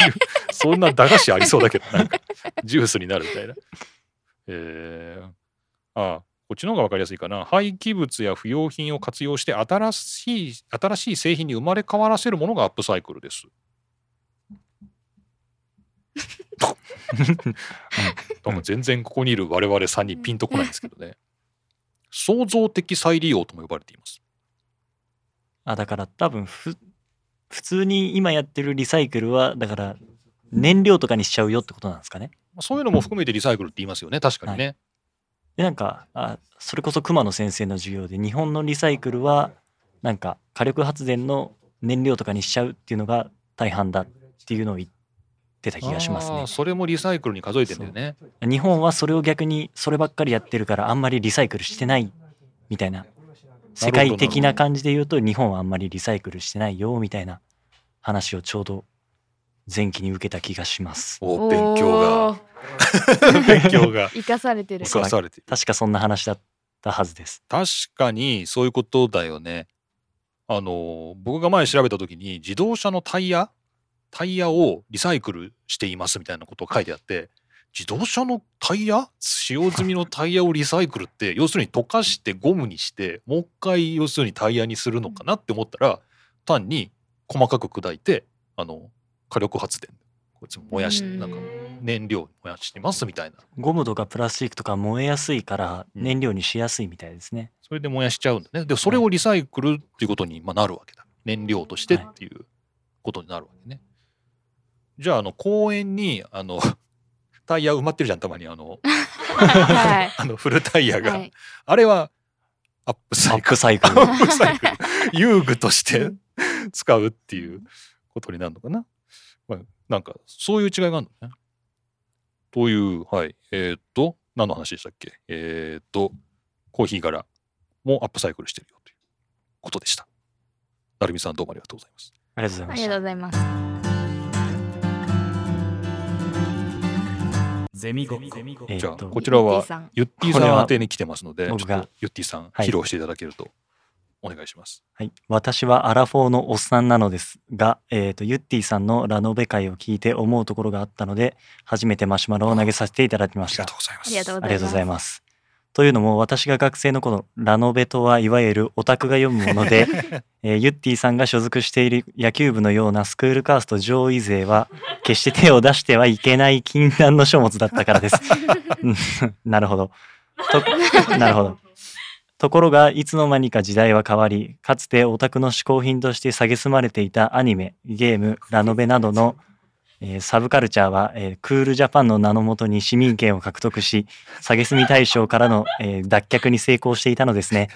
そんな駄菓子ありそうだけど、なんか、ジュースになるみたいな。えー、ああ、こっちの方が分かりやすいかな。廃棄物や不要品を活用して新しい、新しい製品に生まれ変わらせるものがアップサイクルです。(laughs) 多分全然ここにいる我々3人ピンとこないんですけどね。創造的再利用とも呼ばれています。あ、だから多分ふ、普通に今やってるリサイクルは、だから燃料とかにしちゃうよってことなんですかね。まあそういうのも含めてリサイクルって言いますよね。確かにね。で、なんか、あそれこそ熊野先生の授業で、日本のリサイクルは、なんか火力発電の燃料とかにしちゃうっていうのが大半だっていうのを言ってた気がしますね。それもリサイクルに数えてんだよね。日本はそれを逆にそればっかりやってるからあんまりリサイクルしてないみたいな世界的な感じで言うと日本はあんまりリサイクルしてないよみたいな話をちょうど前期に受けた気がします。お勉強が。勉強が。(laughs) (laughs) 生かされてる。生かされている。確かそんな話だったはずです。確かにそういうことだよね。あの僕が前調べた時に自動車のタイヤ？タイヤをリサイクルしていますみたいなことが書いてあって自動車のタイヤ？使用済みのタイヤをリサイクルって要するに溶かしてゴムにしてもう一回要するにタイヤにするのかなって思ったら単に細かく砕いてあの火力発電こいつ燃やしうんなんか燃料に燃やしてますみたいなゴムとかプラスチックとか燃えやすいからうん燃料にしやすいみたいですね、それで燃やしちゃうんだね。で、それをリサイクルっていうことにまあなるわけだ。燃料としてっていうことになるわけね。じゃあ、あの、公園に、あの、(laughs) タイヤ埋まってるじゃん、たまに。あの、は (laughs) あの、古タイヤい、が。はい、あれは、アップサイクル。プサイクルアップサイクル。遊具として使うっていうことになるのかな。まあ、なんか、そういう違いがあるのね。という、はい。えーっと、何の話でしたっけ？えーっと、コーヒー柄もアップサイクルしてるよということでした。なるみさんどうもありがとうございます。ありがとうございましたありがとうございますゼミごっこじゃあえーっとこちらはゆってぃさん宛てに来てますのでちょっとゆってぃさんはい披露していただけるとお願いします。はい、私はアラフォーのおっさんなのですが、えー、とユッティさんのラノベ会を聞いて思うところがあったので初めてマシュマロを投げさせていただきまありしたがとうございます。ありがとうございます。というのも私が学生の頃ラノベとはいわゆるオタクが読むもので、(laughs) えーユッティさんが所属している野球部のようなスクールカースト上位勢は決して手を出してはいけない禁断の書物だったからです。(laughs) うん。なるほど。となるほどところがいつの間にか時代は変わりかつてオタクの嗜好品として蔑まれていたアニメゲームラノベなどの、えーサブカルチャーは、えークールジャパンの名のもとに市民権を獲得し蔑み対象からの、えー脱却に成功していたのですね。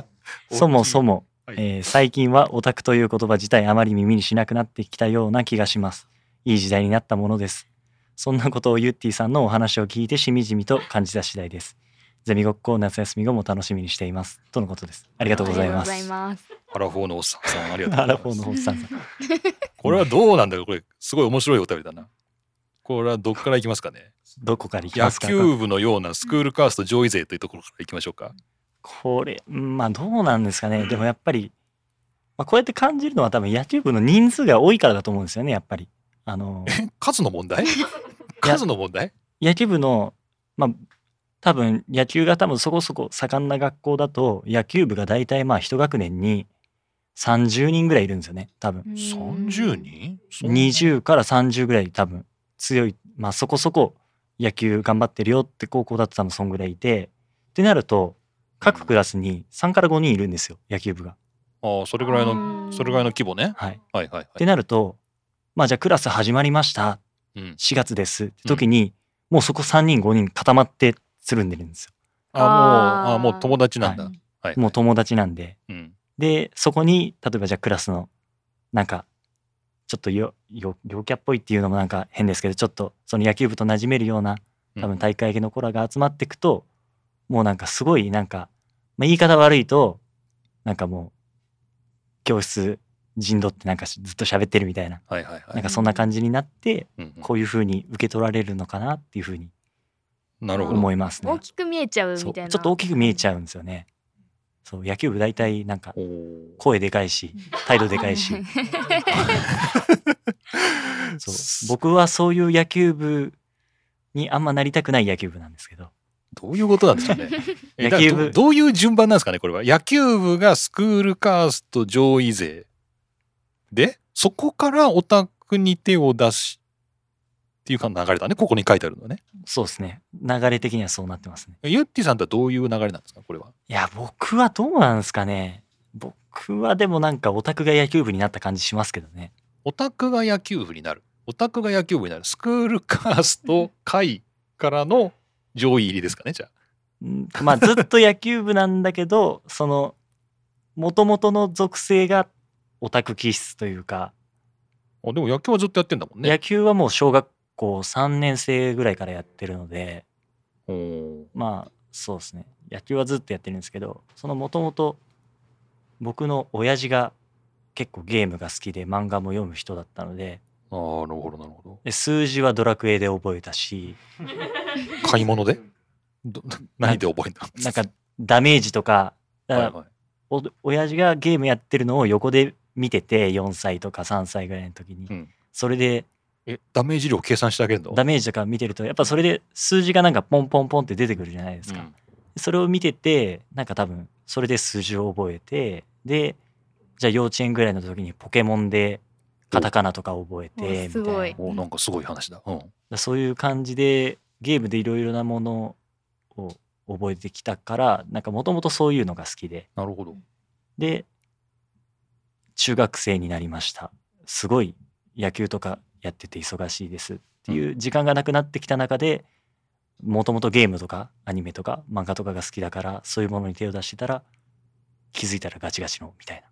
(laughs) そもそも、はい。えー最近はオタクという言葉自体あまり耳にしなくなってきたような気がします。いい時代になったものです。そんなことをユッティさんのお話を聞いてしみじみと感じた次第ですゼミごっこを夏休み後も楽しみにしています。とのことです。ありがとうございます。アラフォーのおっさんさんありがとうございます。アラフォーのおっさんさん。(laughs) これはどうなんだろう？これすごい面白いお便りだな。これはどっからいきますかね？どこから行き野ますか？球部のようなスクールカースト上位勢というところからいきましょうか。これうんまあどうなんですかね。でもやっぱり、まあ、こうやって感じるのは多分野球部の人数が多いからだと思うんですよねやっぱり。あの数の問題？数の問題？野球部のまあ多分野球が多分そこそこ盛んな学校だと野球部が大体まあ一学年に30人ぐらいいるんですよね多分 ?30 人？そんな20から30ぐらい多分強いまあそこそこ野球頑張ってるよって高校だと多分そんぐらいいてってなると各クラスに3から5人いるんですよ野球部が。ああ、それぐらいの、それぐらいの規模ね。はい、はいはいはい。ってなるとまあじゃあクラス始まりましたうん、4月ですって時に、もうそこ3人5人固まってつるんでるんですよ。あもう、あもう友達なんだ。ははい。もう友達なんで。うん。でそこに例えばじゃあクラスのなんかちょっとよよ陽キャっぽいっていうのもなんか変ですけどちょっとその野球部と馴染めるような多分大会系の子らが集まっていくと、もうなんかすごいなんか、まあ、言い方悪いとなんかもう教室陣取ってなんかしずっと喋ってるみたいなはいはいはい。なんかそんな感じになってうんうんこういう風に受け取られるのかなっていう風になるほど。思いますね大。きく見えちゃうみたいなちょっと大きく見えちゃうんですよね。そう野球部大体なんか声でかいし態度でかいし (laughs) そう僕はそういう野球部にあんまなりたくない野球部なんですけどどういうことなんですかね。(laughs) え野球部どういう順番なんですかね、これは。野球部がスクールカースト上位勢。で、そこからオタクに手を出し、っていうか流れだね。ここに書いてあるのね。そうですね流れ的にはそうなってますねユッティさんとはどういう流れなんですか、これは？いや僕はどうなんですかね僕はでもなんかオタクが野球部になった感じしますけどねオタクが野球部になる。オタクが野球部になる。スクールカースト会からの上位入りですかね、じゃあ。うんまあずっと野球部なんだけど (laughs) そのもともとの属性がオタク気質というか、あでも野球はずっとやってんだもんね。野球はもう小学校3年生ぐらいからやってるのでまあそうですね。野球はずっとやってるんですけどそのもともと僕の親父が結構ゲームが好きで漫画も読む人だったのであーなるほど、なるほで数字はドラクエで覚えたしど。(laughs) 買い物で？ど (laughs) 何で覚えたなんかダメージとかだからはいはい。お親父がゲームやってるのを横で見てて4歳とか3歳ぐらいの時に、うん。それでえ、ダメージ量計算してあげるの？ダメージとか見てるとやっぱそれで数字がなんかポンポンポンって出てくるじゃないですか、うん。それを見ててなんか多分それで数字を覚えてでじゃあ幼稚園ぐらいの時にポケモンでカタカナとか覚えてみたおすごい。いなおなんかすごい話だ。うん。そういう感じでゲームでいろいろなものを覚えてきたからなんかもともとそういうのが好きで。なるほど。で中学生になりました。すごい野球とかやってて忙しいです。っていう時間がなくなってきた中でもともとゲームとかアニメとか漫画とかが好きだからそういうものに手を出してたら気づいたらガチガチのみたい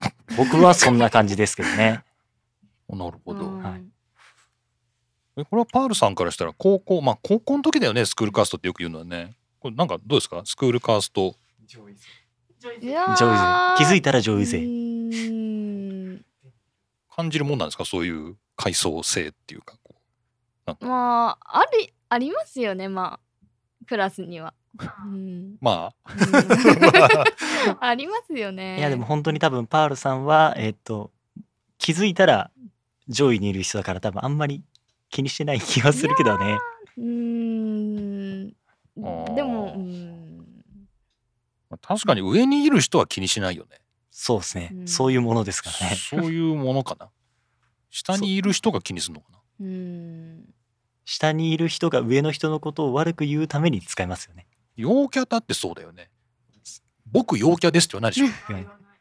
な。(laughs) 僕はそんな感じですけどね。(laughs) なるほど。うん。はい。えこれはパールさんからしたら高校まあ高校の時だよねスクールカーストってよく言うのはね。これなんかどうですか？スクールカースト。上位勢気づいたら上位勢感じるもんなんですか？そういう階層性っていうかこまあありありますよねまあ。クラスには。うん。うまあ。うん。(laughs) ありますよね。いやでも本当に多分パールさんはえっと気づいたら上位にいる人だから多分あんまり気にしてない気がするけどね。うーん。でもうん。確かに上にいる人は気にしないよね。そうですね、うんそういうものですからね (laughs) そういうものかな。下にいる人が気にするのかな。うん下にいる人が上の人のことを悪く言うために使いますよね陽キャだってそうだよね。僕陽キャですって言わないでしょ。(laughs)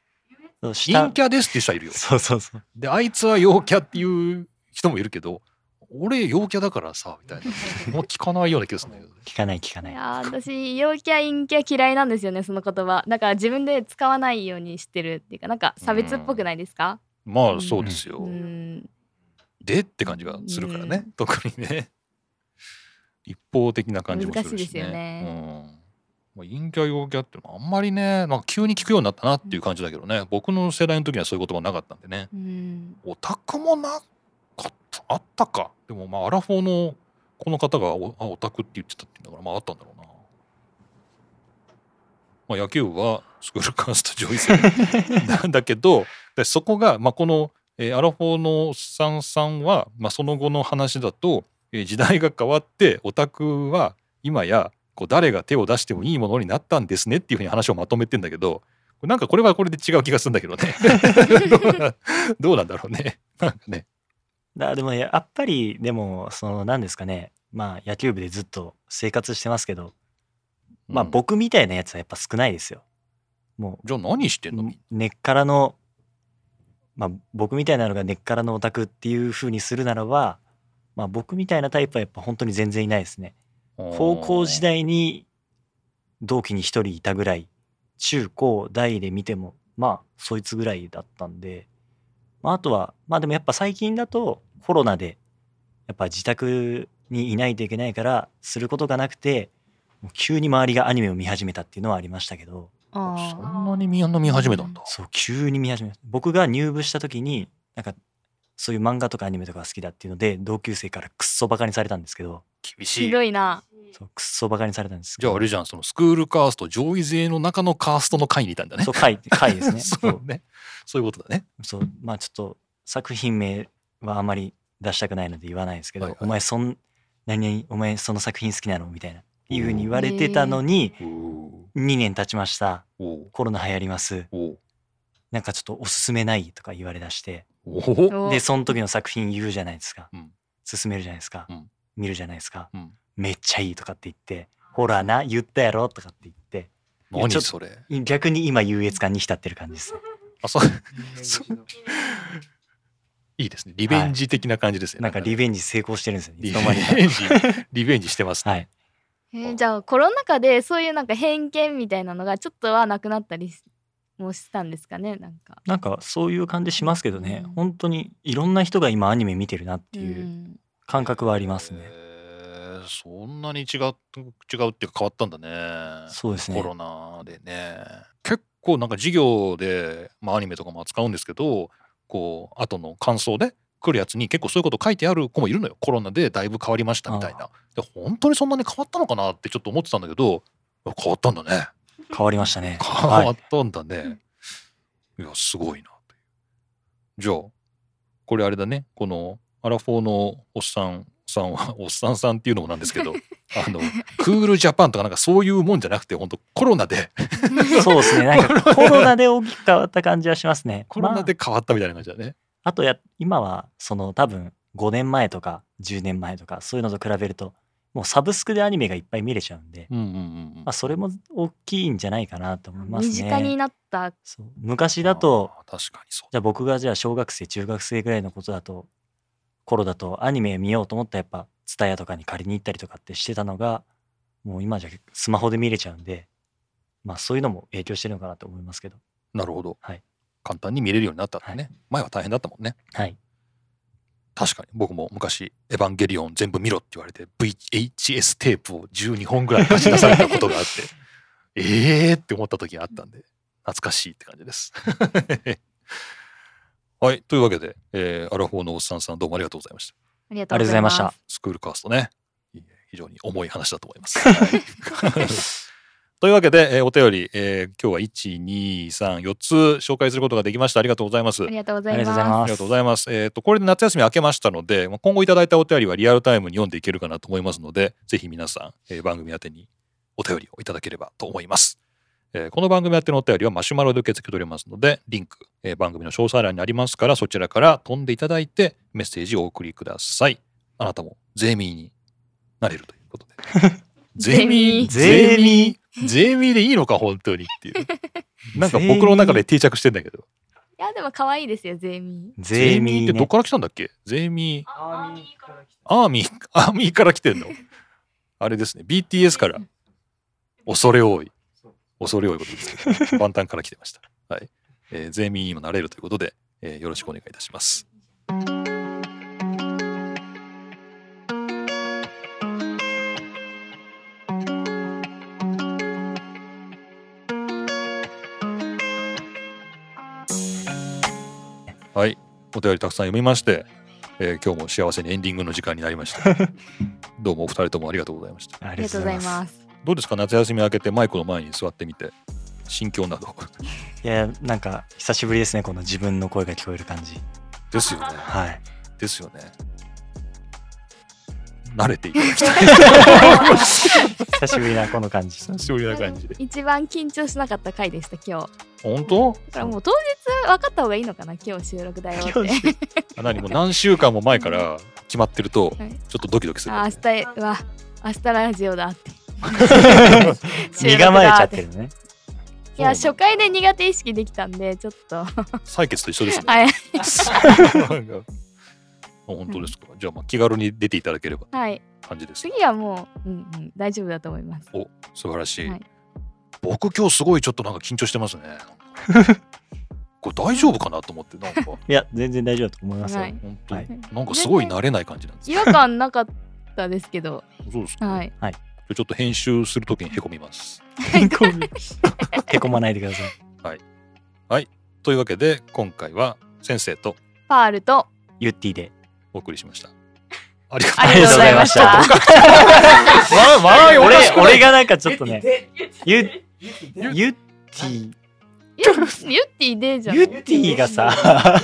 そう下陰キャですっていう人はいるよ。そうそうそうで、あいつは陽キャっていう人もいるけど、俺陽キャだからさ、みたいな。(laughs) もう聞かないような気がするんだけどね。聞かない聞かないいやー私陽キャ陰キャ嫌いなんですよねその言葉だから自分で使わないようにしてるっていうかなんか差別っぽくないですか？まあそうですよ。うんでって感じがするからね、う特にね。一方的な感じもするし、ね。難しいですよねうんまあ、陰キャ陽キャっていうのはあんまりね、なんか急に聞くようになったなっていう感じだけどね、僕の世代の時にはそういう言葉なかったんでね。うんオタクもなかった、あったか。でもまあアラフォーのこの方がおあオタクって言ってたっていうんだから、まああったんだろうな。まあ、野球部はスクールカースト上位戦 (laughs) なんだけどでそこが、まあ、この、えーアラフォーのおっさんさんは、まあ、その後の話だと、えー時代が変わってオタクは今やこう誰が手を出してもいいものになったんですねっていうふうに話をまとめてんだけどなんかこれはこれで違う気がするんだけどね (laughs) どうなんだろうねなんかねだでもやっぱりでもその何ですかね。まあ野球部でずっと生活してますけどまあうん。僕みたいなやつはやっぱ少ないですよ。もじゃあ何してんの？う根っからのまあ僕みたいなのが根っからのオタクっていう風にするならばまあ僕みたいなタイプはやっぱ本当に全然いないですね。高校時代に同期に一人いたぐらい中高大で見てもまあそいつぐらいだったんで、まあ、あとはまあでもやっぱ最近だとコロナでやっぱ自宅にいないといけないからすることがなくてもう急に周りがアニメを見始めたっていうのはありましたけど。あそんなに見見始めたんだ。そう急に見始めた。僕が入部した時になんかそういう漫画とかアニメとかが好きだっていうので同級生からくっそバカにされたんですけど。厳しい。ひどいなそうくっそバカにされたんですじゃああれじゃんそのスクールカースト上位勢の中のカーストの会にいたんだね。そう回回ですね。(laughs) そう。ね。そういうことだね。そう。まあちょっと作品名はあまり出したくないので言わないですけど、はいはい。お前そん何々お前その作品好きなの？みたいな。いうふうに言われてたのにおー。2年経ちました。コロナ流行ります。なんかちょっとおすすめないとか言われだして。でその時の作品言うじゃないですか、うん。勧めるじゃないですか、うん。見るじゃないですか、うんめっちゃいいとかって言ってほらな言ったやろとかって言っていやちょっと何それ？逆に今優越感に浸ってる感じです。ねあそう。いいですね。リベンジ的な感じですね、なんかリベベンジ成功してるんですよね。いリベンジリベンジしてますね、はい。えーじゃあコロナ禍でそういうなんか偏見みたいなのがちょっとはなくなったりしもしたんですかね？なんか。なんかそういう感じしますけどね、うん。本当にいろんな人が今アニメ見てるなっていううん。感覚はありますね。へーそんなに違う違うっていうか変わったんだね。そうですね。コロナでね。結構なんか授業で、まあ、アニメとかも扱うんですけどこう後の感想で来るやつに結構そういうこと書いてある子もいるのよ。コロナでだいぶ変わりましたみたいな。で本当にそんなに変わったのかなってちょっと思ってたんだけど変わったんだね。変わりましたね。変わったんだね、い、やすごいなという。じゃあこれあれだね。このアラフォーのおっさんさんはおっさんさんっていうのもなんですけど (laughs) あのクールジャパンとかなんかそういうもんじゃなくて本当コロナで。(laughs) そうですね。なんかコロナで。大きく変わった感じはしますね。コロナでま変わったみたいな感じだね、あ、あとや今はその多分5年前とか10年前とかそういうのと比べるともうサブスクでアニメがいっぱい見れちゃうんで、うんうんうんうん。まあ、それも大きいんじゃないかなと思いますね。身近になった。そう。昔だとあー確かにそう。じゃあ僕がじゃあ小学生中学生ぐらいのことだと頃だとアニメ見ようと思ったらやっぱ TSUTAYA とかに借りに行ったりとかってしてたのがもう今じゃスマホで見れちゃうんでまあそういうのも影響してるのかなと思いますけど。なるほど、はい。簡単に見れるようになったんだね、前は大変だったもんね。はい。確かに僕も昔「エヴァンゲリオン全部見ろ」って言われて VHS テープを12本ぐらい貸し出されたことがあって (laughs) ええって思った時があったんで懐かしいって感じですはい。というわけで、えーアラフォーのおっさんさんどうもありがとうございました。ありがとうございましたスクールカーストね。非常に重い話だと思います。(laughs) はい (laughs) というわけで、えーお便り、えー今日は1、2、3、4つ紹介することができました。ありがとうございますあ。りがとうございまますありがとうございます。えっ、と、これで夏休み明けましたので、まあ今後いただいたお便りはリアルタイムに読んでいけるかなと思いますので、ぜひ皆さん、えー番組宛てにお便りをいただければと思います。えーこの番組宛てのお便りはマシュマロで受け付けておりますので、リンク、えー番組の詳細欄にありますから、そちらから飛んでいただいてメッセージをお送りください。あなたもゼミーになれるということで。(laughs) ゼミ？ーゼミ？ーゼミーでいいのか、本当にっていう。(laughs) なんか僕の中で定着してんだけど。すいやでも可愛いですよゼミゼミねってどっから来たんだっけ？ゼミ？アーミーから来てアーミー、アーミーから来てんの？あれですね。BTS から。恐れ多い。恐れ多いことですけど。万端から来てました。はい。えー、ゼミにもなれるということで、えーよろしくお願いいたします。はい。お便りたくさん読みまして、えー今日も幸せにエンディングの時間になりました。(laughs) どうもお二人ともありがとうございました。あありがとうございますどうですか？夏休み明けてマイクの前に座ってみて。心境など。いやなんか久しぶりですね。この自分の声が聞こえる感じ。ですよね。はい。ですよね。慣れていただきたい。(laughs) 久しぶりなこの感じ。久しぶりな感じ。で一番緊張しなかった回でした今日。本当？だからもう当日分かった方がいいのかな今日収録だよって。あ何もう何週間も前から決まってるとはい。ちょっとドキドキする、あ明日は明日ラジオだって身構えちゃってるね。(laughs) いや初回で苦手意識できたんでちょっと。採血と一緒ですね。はい。(laughs) 本当ですか。じゃあまあ気軽に出ていただければ。はい。感じです。次はもう、うんうん、大丈夫だと思います。お素晴らしい、はい。僕今日すごいちょっとなんか緊張してますね。(laughs) これ大丈夫かなと思ってなんか。いや全然大丈夫だと思いますよ、はい。本当、はい。なんかすごい慣れない感じなんです違和感なかったですけど。そうですか、はい。じゃあちょっと編集するときにへこみます。(laughs) へこまないでください。というわけで今回は先生とパールとユッティで。お送りしました。ありがとうございました。ま笑いおか俺俺がなんかちょっとねユッユユッティ。ユユッティでじゃん。ユッティがさ。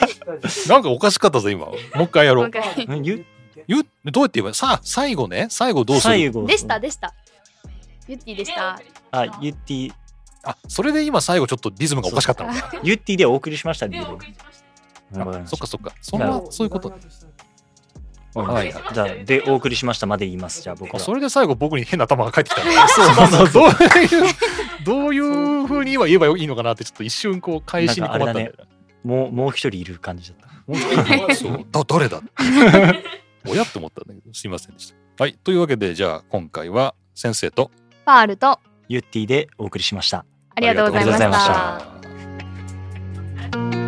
なんかおかしかったぞ今。もう一回やろう。ユゆどうやって言えばさあ最後ね。最後どうする？最後。でしたでした。ユッティでした。あユッティ。あそれで今最後ちょっとリズムがおかしかったのか。(laughs) ユッティでお送りしましたでいいよわかりあましそっかそっか。そんなそういうこと。たはい。じゃあでお送りしました。まで言います。じゃあ僕は。あそれで最後僕に変な球が返ってきたんだ (laughs) そうそう (laughs) どういうどういうふうに今言えばいいのかなってちょっと一瞬こう返しに困ったんだよもうもう一人いる感じだった。なそう。だ誰だ？おや？と思ったんだけど、すいませんでした。はい。というわけで、じゃあ今回は先生と、パールと、ユッティでお送りしました。ありがとうございました。